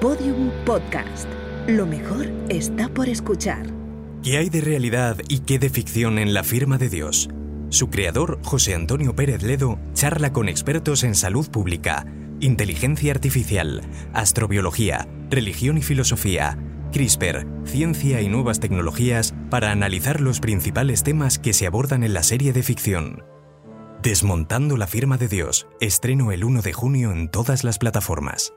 Podium Podcast. Lo mejor está por escuchar. ¿Qué hay de realidad y qué de ficción en la firma de Dios? Su creador, José Antonio Pérez Ledo, charla con expertos en salud pública, inteligencia artificial, astrobiología, religión y filosofía, CRISPR, ciencia y nuevas tecnologías para analizar los principales temas que se abordan en la serie de ficción. Desmontando la firma de Dios, estreno el 1 de junio en todas las plataformas.